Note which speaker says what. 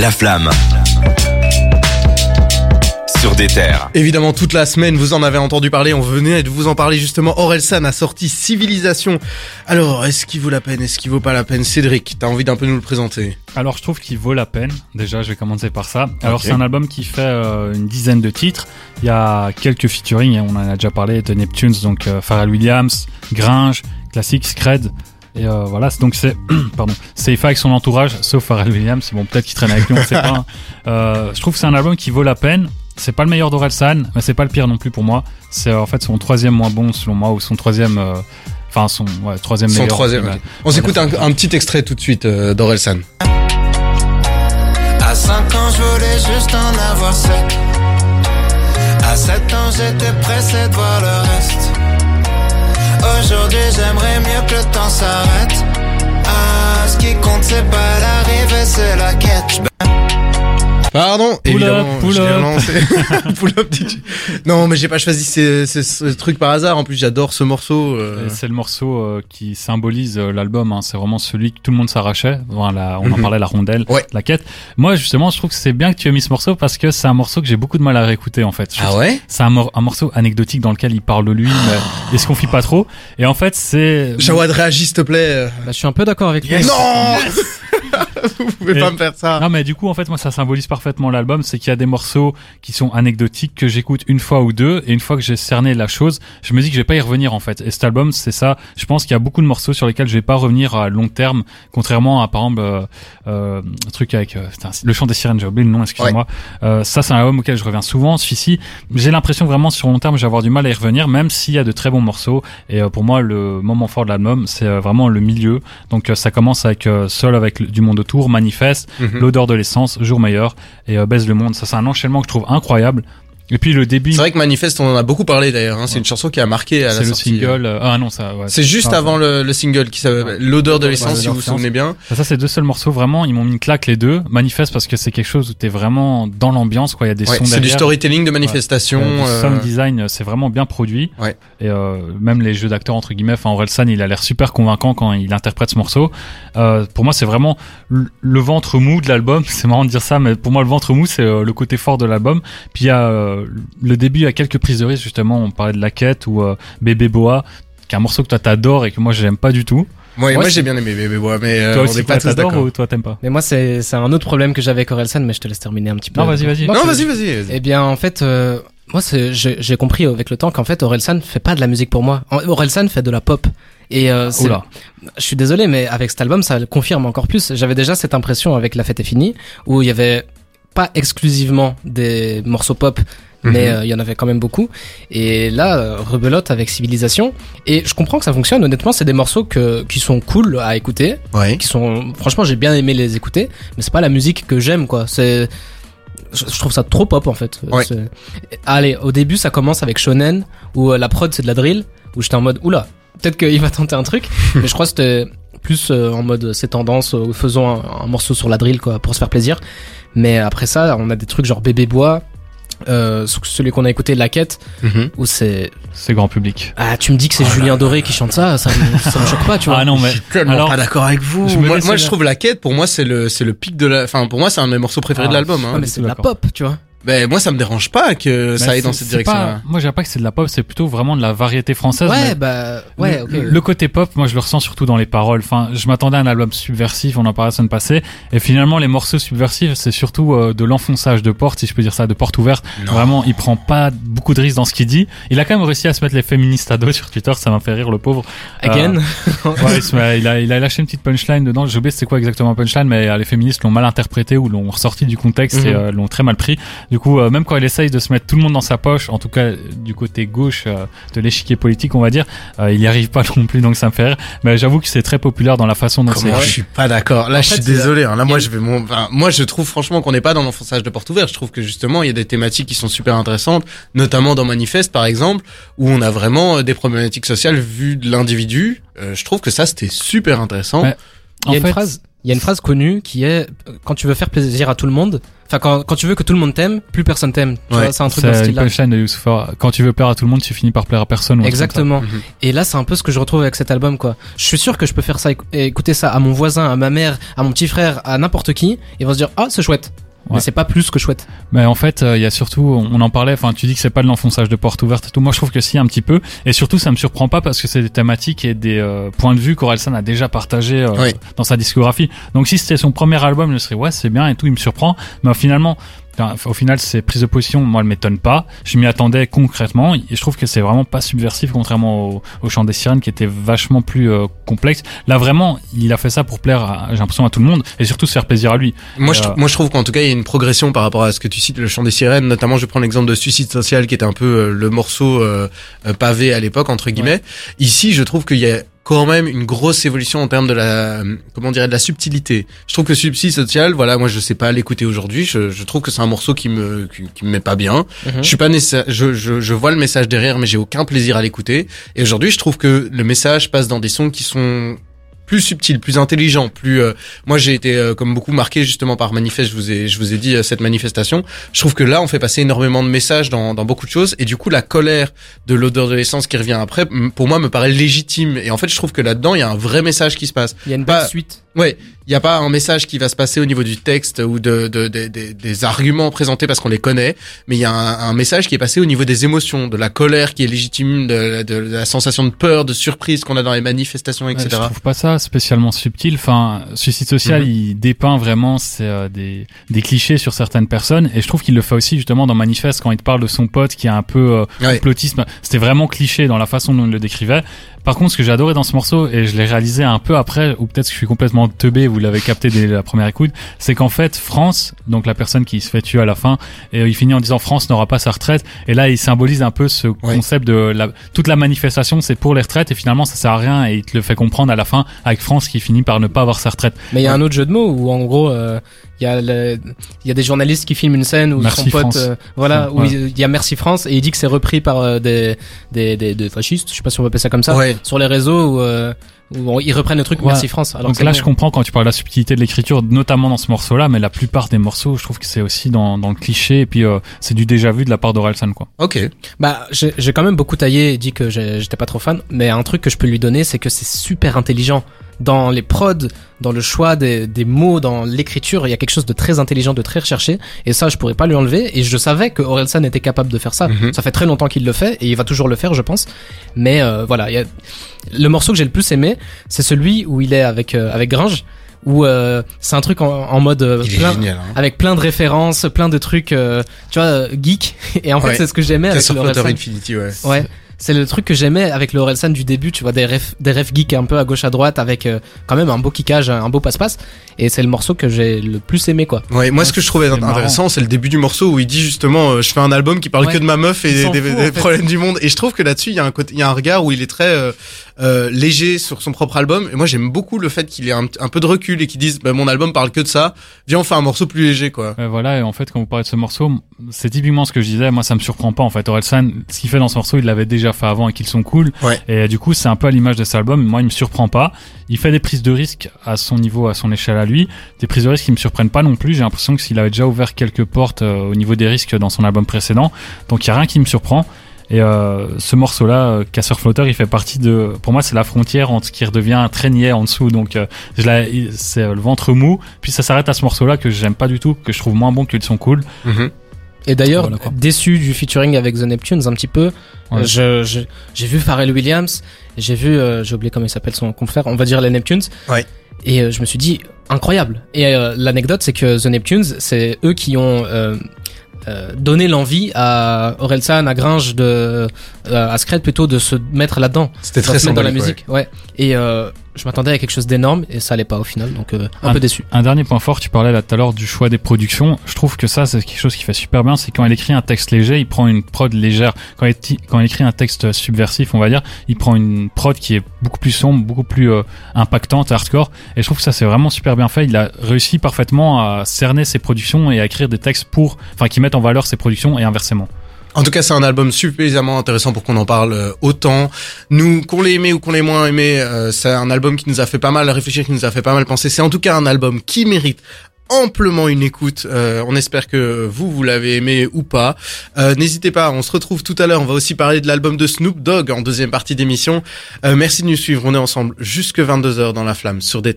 Speaker 1: La flamme. Sur des terres.
Speaker 2: Évidemment, toute la semaine, vous en avez entendu parler, on venait de vous en parler justement. Orelsan a sorti Civilisation. Alors, est-ce qu'il vaut la peine Est-ce qu'il vaut pas la peine? Cédric, t'as envie d'un peu nous le présenter?
Speaker 3: Alors je trouve qu'il vaut la peine. Déjà, je vais commencer par ça. Alors c'est un album qui fait euh, une dizaine de titres. Il y a quelques featuring, hein, on en a déjà parlé, de Neptunes, donc euh, Pharrell Williams, Gringe, Classic, Scred. Et euh, voilà, donc c'est pardon, c'est fait avec son entourage, sauf Pharrell Williams. Bon, peut-être qu'il traîne avec lui, on sait pas. hein. Euh, je trouve que c'est un album qui vaut la peine. C'est pas le meilleur d'Orelsan, mais c'est pas le pire non plus pour moi. C'est en fait son troisième moins bon selon moi, ou son troisième, euh, enfin son ouais, troisième
Speaker 2: Son
Speaker 3: meilleur.
Speaker 2: troisième.
Speaker 3: Ouais.
Speaker 2: ok. On s'écoute un, un petit extrait tout de suite euh, d'Orelsan.
Speaker 4: À 5 ans, je voulais juste en avoir 7. À 7 ans, j'étais pressé de voir le reste. Aujourd'hui, j'aimerais mieux que le temps s'arrête. Ah, ce qui compte, c'est pas l'arrivée, c'est la quête.
Speaker 2: Pardon,
Speaker 3: Pull
Speaker 2: évidemment,
Speaker 3: up, pull
Speaker 2: je
Speaker 3: up.
Speaker 2: relancé. Pull up, DJ. Non, mais j'ai pas choisi ce, ce- ce truc par hasard. En plus, j'adore ce morceau. euh.
Speaker 3: C'est le morceau euh, qui symbolise euh, l'album. hein. C'est vraiment celui que tout le monde s'arrachait. Enfin, la- on en
Speaker 2: Mhm.
Speaker 3: parlait, la rondelle,
Speaker 2: Ouais.
Speaker 3: la quête. Moi, justement, je trouve que c'est bien que tu aies mis ce morceau parce que c'est un morceau que j'ai beaucoup de mal à réécouter en fait. Je
Speaker 2: Ah ouais
Speaker 3: C'est un, mor- un morceau anecdotique dans lequel il parle de lui, mais il se confie pas trop? Et en fait, c'est
Speaker 2: Jawad, réagis s'il te plaît.
Speaker 5: Bah, je suis un peu d'accord avec toi.
Speaker 2: Non Vous pouvez
Speaker 3: Et-
Speaker 2: pas me faire ça.
Speaker 3: Non mais du coup en fait moi ça symbolise parfaitement l'album, c'est qu'il y a des morceaux qui sont anecdotiques que j'écoute une fois ou deux et une fois que j'ai cerné la chose, je me dis que je vais pas y revenir en fait. Et cet album c'est ça, je pense qu'il y a beaucoup de morceaux sur lesquels je vais pas revenir à long terme, contrairement à par exemple euh, euh, un truc avec euh, putain, le chant des sirènes, j'ai oublié le nom, excusez-moi. Euh, ça c'est un album auquel je reviens souvent. Celui-ci, j'ai l'impression vraiment sur long terme je vais avoir du mal à y revenir, même s'il y a de très bons morceaux. Et euh, pour moi le moment fort de l'album c'est euh, vraiment le milieu. Donc ça commence avec euh, Seul avec le- du monde autour, Manifeste
Speaker 2: Mhm.
Speaker 3: l'odeur de l'essence, jour meilleur et euh, baise le monde. Ça c'est un enchaînement que je trouve incroyable. Et puis le début,
Speaker 2: C'est vrai que Manifeste, on en a beaucoup parlé d'ailleurs. Hein. C'est une chanson qui a marqué à
Speaker 3: c'est
Speaker 2: la
Speaker 3: le
Speaker 2: sortie.
Speaker 3: single. euh, ah non ça. Ouais,
Speaker 2: C'est juste avant le, le single qui s'appelle L'odeur de
Speaker 3: Ouais,
Speaker 2: l'essence, si vous vous souvenez bien.
Speaker 3: Ça, c'est deux seuls morceaux vraiment. Ils m'ont mis une claque les deux. Manifeste parce que c'est quelque chose où t'es vraiment dans l'ambiance quoi. Il y a des
Speaker 2: Ouais,
Speaker 3: sons
Speaker 2: c'est
Speaker 3: derrière.
Speaker 2: du storytelling de manifestation.
Speaker 3: Euh,
Speaker 2: euh,
Speaker 3: sound design, euh, c'est vraiment bien produit.
Speaker 2: Ouais.
Speaker 3: Et euh, même les jeux d'acteurs entre guillemets, enfin Orelsan, il a l'air super convaincant quand il interprète ce morceau. Euh, pour moi, c'est vraiment le, le ventre mou de l'album. C'est marrant de dire ça, mais pour moi, le ventre mou, c'est euh, le côté fort de l'album. Puis il y a euh, le début, il y a quelques prises de risque justement. On parlait de la quête ou euh, Bébé Boa, qui est un morceau que toi t'adores et que moi j'aime pas du tout.
Speaker 2: Moi,
Speaker 5: Ouais,
Speaker 2: moi
Speaker 5: c'est-
Speaker 2: j'ai bien aimé Bébé Bois, mais euh,
Speaker 3: toi
Speaker 2: on
Speaker 3: aussi,
Speaker 2: n'est pas
Speaker 3: toi
Speaker 2: tous
Speaker 3: t'adores
Speaker 2: d'accord.
Speaker 3: ou toi t'aimes pas?
Speaker 5: Mais moi, c'est c'est un autre problème que j'avais avec Orelsan, mais je te laisse terminer un petit peu.
Speaker 3: Non, vas-y, vas-y.
Speaker 2: Non, vas-y, vas-y. vas-y.
Speaker 5: Eh bien, en fait, euh, moi, c'est- j'ai j'ai compris avec le temps qu'en fait, Orelsan fait pas de la musique pour moi. Orelsan fait de la pop. Et euh, c'est-
Speaker 3: Oula.
Speaker 5: je suis désolé, mais avec cet album, ça le confirme encore plus. J'avais déjà cette impression avec La Fête est finie, où il y avait pas exclusivement des morceaux pop, mais
Speaker 2: Mhm.
Speaker 5: euh, il y en avait quand même beaucoup. Et là, euh, rebelote avec Civilisation. Et je comprends que ça fonctionne. Honnêtement, c'est des morceaux que, qui sont cool à écouter,
Speaker 2: Ouais.
Speaker 5: qui sont, franchement, j'ai bien aimé les écouter, mais c'est pas la musique que j'aime, quoi. C'est, je, trouve ça trop pop, en fait.
Speaker 2: Ouais.
Speaker 5: Allez, au début, ça commence avec Shonen, où euh, la prod, c'est de la drill, où j'étais en mode, oula, peut-être qu'il va tenter un truc, mais je crois que c'était plus euh, en mode, c'est tendance, euh, faisons un, un morceau sur la drill, quoi, pour se faire plaisir. Mais après ça, on a des trucs genre Bébé Bois, euh, celui qu'on a écouté, La Quête,
Speaker 2: Mhm.
Speaker 5: où c'est,
Speaker 3: C'est grand public.
Speaker 5: ah, tu me dis que c'est Julien Doré qui chante ça, ça me, ça me choque pas, tu vois.
Speaker 3: Ah non mais
Speaker 2: Je suis tellement
Speaker 3: alors,
Speaker 2: pas d'accord avec vous.
Speaker 3: je
Speaker 2: Moi, je trouve la quête, pour moi, c'est le, c'est le pic de la, enfin, pour moi, c'est un de mes morceaux préférés
Speaker 3: Ah,
Speaker 2: de l'album, hein.
Speaker 5: Ouais, mais c'est de la pop, tu vois.
Speaker 2: Ben, moi, ça me dérange pas que ça aille dans cette direction-là.
Speaker 3: Moi, je dirais pas que c'est de la pop, c'est plutôt vraiment de la variété française.
Speaker 5: Ouais, bah, ouais,
Speaker 3: le,
Speaker 5: ok.
Speaker 3: le côté pop, moi, je le ressens surtout dans les paroles. Enfin, je m'attendais à un album subversif, on en parlait la semaine passée, et finalement, les morceaux subversifs, c'est surtout euh, de l'enfonçage de porte, si je peux dire ça, de porte ouverte.
Speaker 2: Non.
Speaker 3: Vraiment, il prend pas beaucoup de risques dans ce qu'il dit. Il a quand même réussi à se mettre les féministes à dos sur Twitter, ça m'a fait rire, le pauvre.
Speaker 5: Again.
Speaker 3: Ouais, il, se met- il a, il a lâché une petite punchline dedans. J'ai oublié c'est quoi exactement punchline, mais euh, les féministes l'ont mal interprété ou l'ont ressorti du contexte et
Speaker 5: Mhm.
Speaker 3: euh, l'ont très mal pris. Du coup, euh, même quand il essaye de se mettre tout le monde dans sa poche, en tout cas du côté gauche euh, de l'échiquier politique, on va dire, euh, il y arrive pas non plus, donc ça me fait rire. Mais j'avoue que c'est très populaire dans la façon dont c'est.
Speaker 2: Je suis pas d'accord. Là,
Speaker 5: En
Speaker 2: je suis
Speaker 5: fait,
Speaker 2: désolé. hein. Là, moi,
Speaker 5: a-
Speaker 2: je vais mon, enfin, moi, je trouve franchement qu'on n'est pas dans l'enfonçage de porte ouverte. Je trouve que justement, il y a des thématiques qui sont super intéressantes, notamment dans Manifeste, par exemple, où on a vraiment des problématiques sociales vues de l'individu. Euh, je trouve que ça, c'était super intéressant.
Speaker 3: Ouais.
Speaker 5: Il y a
Speaker 3: En
Speaker 5: une
Speaker 3: fait-
Speaker 5: phrase, il y a une phrase connue qui est euh, quand tu veux faire plaisir à tout le monde, enfin quand, quand tu veux que tout le monde t'aime, plus personne t'aime. Tu
Speaker 2: Ouais,
Speaker 5: vois, c'est un truc dans ce
Speaker 3: C'est une
Speaker 5: style-là.
Speaker 3: de. Quand tu veux plaire à tout le monde, tu finis par plaire à personne. ou.
Speaker 5: Exactement.
Speaker 2: Mhm.
Speaker 5: Et là, c'est un peu ce que je retrouve avec cet album, quoi. Je suis sûr que je peux faire ça, écou- écouter ça à mon voisin, à ma mère, à mon petit frère, à n'importe qui, et ils vont se dire, ah, c'est chouette.
Speaker 3: Ouais.
Speaker 5: Mais c'est pas plus que chouette.
Speaker 3: Mais en fait, euh, il y a surtout, on en parlait, enfin, tu dis que c'est pas de l'enfonçage de porte ouverte et tout. Moi, je trouve que si, un petit peu. Et surtout, ça me surprend pas parce que c'est des thématiques et des euh, points de vue qu'Orelsan a déjà partagé euh,
Speaker 2: Oui.
Speaker 3: dans sa discographie. Donc, si c'était son premier album, je serais, ouais, c'est bien et tout, il me surprend. Mais finalement, au final, ces prises de position, moi, elles m'étonnent pas. Je m'y attendais concrètement et je trouve que c'est vraiment pas subversif, contrairement au, au chant des sirènes qui était vachement plus euh, complexe. Là, vraiment, il a fait ça pour plaire, j'ai l'impression, à tout le monde et surtout se faire plaisir à lui.
Speaker 2: Moi, je,
Speaker 3: Euh,
Speaker 2: moi, je trouve qu'en tout cas, il y a une progression par rapport à ce que tu cites, le chant des sirènes. Notamment, je prends l'exemple de Suicide Social, qui était un peu euh, le morceau pavé à l'époque, entre guillemets. Ici, je trouve qu'il y a quand même une grosse évolution en termes de la, comment dirais, de la subtilité. Je trouve que Suicide Social, voilà, moi, je sais pas l'écouter aujourd'hui. Je, je trouve que c'est un morceau qui me, qui, qui me met pas bien. Je suis pas nécessaire, je, je, je vois le message derrière, mais j'ai aucun plaisir à l'écouter. Et aujourd'hui, je trouve que le message passe dans des sons qui sont plus subtils, plus intelligents, plus. euh, moi, j'ai été euh, comme beaucoup marqué justement par manifeste. Je vous ai, je vous ai dit euh, cette manifestation. Je trouve que là, on fait passer énormément de messages dans, dans beaucoup de choses, et du coup, la colère de l'odeur de l'essence qui revient après, pour moi, me paraît légitime. Et en fait, je trouve que là-dedans, il y a un vrai message qui se passe.
Speaker 5: Il y a une
Speaker 2: Pas-
Speaker 5: suite.
Speaker 2: Ouais, il n'y a pas un message qui va se passer au niveau du texte ou de, de, de- de- des arguments présentés parce qu'on les connaît, mais il y a un, un message qui est passé au niveau des émotions, de la colère qui est légitime, de, de la sensation de peur, de surprise qu'on a dans les manifestations,
Speaker 3: Ouais,
Speaker 2: etc.
Speaker 3: je trouve pas ça spécialement subtil. Enfin, Suicide Social,
Speaker 2: Mhm.
Speaker 3: il dépeint vraiment euh, des, des clichés sur certaines personnes, et je trouve qu'il le fait aussi justement dans Manifeste quand il te parle de son pote qui est un peu euh,
Speaker 2: Ouais.
Speaker 3: complotisme. C'était vraiment cliché dans la façon dont il le décrivait. Par contre, ce que j'ai adoré dans ce morceau, et je l'ai réalisé un peu après, ou peut-être que je suis complètement teubé, vous l'avez capté dès la première écoute, c'est qu'en fait, France, donc la personne qui se fait tuer à la fin, et il finit en disant France n'aura pas sa retraite, et là, il symbolise un peu ce concept de la, toute la manifestation, c'est pour les retraites, et finalement, ça sert à rien, et il te le fait comprendre à la fin avec France qui finit par ne pas avoir sa retraite.
Speaker 5: Mais il y a un autre jeu de mots où en gros euh, il y a le- il y a des journalistes qui filment une scène où
Speaker 3: Merci
Speaker 5: son pote euh, voilà où
Speaker 3: Ouais.
Speaker 5: il il y a Merci France et il dit que c'est repris par euh, des, des des des fascistes, je sais pas si on peut appeler ça comme ça
Speaker 2: Ouais.
Speaker 5: sur les réseaux où, euh, où ils reprennent le truc
Speaker 3: Ouais.
Speaker 5: Merci France alors
Speaker 3: Donc là, je comprends quand tu parles de la subtilité de l'écriture, notamment dans ce morceau-là, mais la plupart des morceaux, je trouve que c'est aussi dans, dans le cliché, et puis euh, c'est du déjà vu de la part d'Orelsan, quoi.
Speaker 2: Ok.
Speaker 5: Bah, j'ai j'ai quand même beaucoup taillé et dit que j'étais pas trop fan, mais un truc que je peux lui donner, c'est que c'est super intelligent. Dans les prods, dans le choix des, des mots, dans l'écriture, il y a quelque chose de très intelligent, de très recherché, et ça, je pourrais pas lui enlever, et je savais que Orelsan était capable de faire ça.
Speaker 2: Mhm.
Speaker 5: Ça fait très longtemps qu'il le fait, et il va toujours le faire, je pense. Mais euh, voilà, il y a... le morceau que j'ai le plus aimé, c'est celui où il est avec, euh, avec Gringe, où euh, c'est un truc en, en mode euh, plein,
Speaker 2: génial. Hein.
Speaker 5: avec plein de références, plein de trucs, euh, tu vois, euh, geek. Et en fait,
Speaker 2: Ouais.
Speaker 5: c'est ce que j'aimais avec le.
Speaker 2: Infinity, ouais.
Speaker 5: Ouais, c'est le truc que j'aimais avec le Orelsan du début, tu vois, des refs, des refs geeks un peu à gauche à droite avec euh, quand même un beau kickage, un beau passe-passe. Et c'est le morceau que j'ai le plus aimé, quoi.
Speaker 2: Ouais, moi ce que je trouvais intéressant, c'est le début du morceau où il dit justement, euh, je fais un album qui parle
Speaker 5: Ouais.
Speaker 2: que de ma meuf et des, problèmes du monde. Et je trouve que là-dessus, il y a un côté, il y a un regard où il est très euh, léger sur son propre album. Et moi, j'aime beaucoup le fait qu'il ait un, un peu de recul et qu'il dise, bah, mon album parle que de ça. Viens, on fait un morceau plus léger, quoi.
Speaker 3: Euh, voilà, et en fait, quand vous parlez de ce morceau, c'est typiquement ce que je disais. Moi, ça me surprend pas. En fait, Orelsan, ce qu'il fait dans ce morceau, il l'avait déjà fait avant et qu'ils sont cool.
Speaker 2: Ouais.
Speaker 3: Et euh, du coup, c'est un peu à l'image de cet album. Moi, il me surprend pas. Il fait des prises de risque à son niveau, à son échelle à lui. Des prises de risque qui me surprennent pas non plus. J'ai l'impression que s'il avait déjà ouvert quelques portes euh, au niveau des risques dans son album précédent. Donc, il y a rien qui me surprend. Et euh, ce morceau-là, euh, Casseur Flotteur, il fait partie de. Pour moi, c'est la frontière entre ce qui redevient un traînier en dessous. Donc, euh, c'est euh, le ventre mou. Puis ça s'arrête à ce morceau-là que j'aime pas du tout, que je trouve moins bon qu'ils sont cool.
Speaker 2: Mhm.
Speaker 5: Et d'ailleurs,
Speaker 3: Voilà,
Speaker 5: déçu du featuring avec The Neptunes un petit peu.
Speaker 3: Ouais.
Speaker 5: Je, je- j'ai vu Pharrell Williams, j'ai vu, euh, j'ai oublié comment il s'appelle son confrère, on va dire les Neptunes.
Speaker 2: Ouais.
Speaker 5: Et euh, je me suis dit, incroyable. Et euh, l'anecdote, c'est que The Neptunes, c'est eux qui ont euh, donné l'envie à Orelsan, à Gringe, de, euh, à Scred plutôt, de se mettre là-dedans.
Speaker 2: C'était très
Speaker 5: dans la musique. Ouais. Et euh, je m'attendais à quelque chose d'énorme et ça allait pas au final, donc euh, un peu déçu.
Speaker 3: Un dernier point fort, tu parlais là tout à l'heure du choix des productions. Je trouve que ça, c'est quelque chose qui fait super bien. C'est quand il écrit un texte léger, il prend une prod légère. Quand ti- quand écrit un texte subversif, on va dire, il prend une prod qui est beaucoup plus sombre, beaucoup plus euh, impactante, hardcore. Et je trouve que ça, c'est vraiment super bien fait. Il a réussi parfaitement à cerner ses productions et à écrire des textes pour, enfin, qui mettent en valeur ses productions et inversement.
Speaker 2: En tout cas, c'est un album suffisamment intéressant pour qu'on en parle euh, autant. Nous, qu'on l'ait aimé ou qu'on l'ait moins aimé, euh, c'est un album qui nous a fait pas mal réfléchir, qui nous a fait pas mal penser. C'est en tout cas un album qui mérite amplement une écoute. Euh, on espère que vous, vous l'avez aimé ou pas. N'hésitez pas, on se retrouve tout à l'heure. On va aussi parler de l'album de Snoop Dogg en deuxième partie d'émission. Merci de nous suivre. On est ensemble jusque 22h dans la flamme sur des.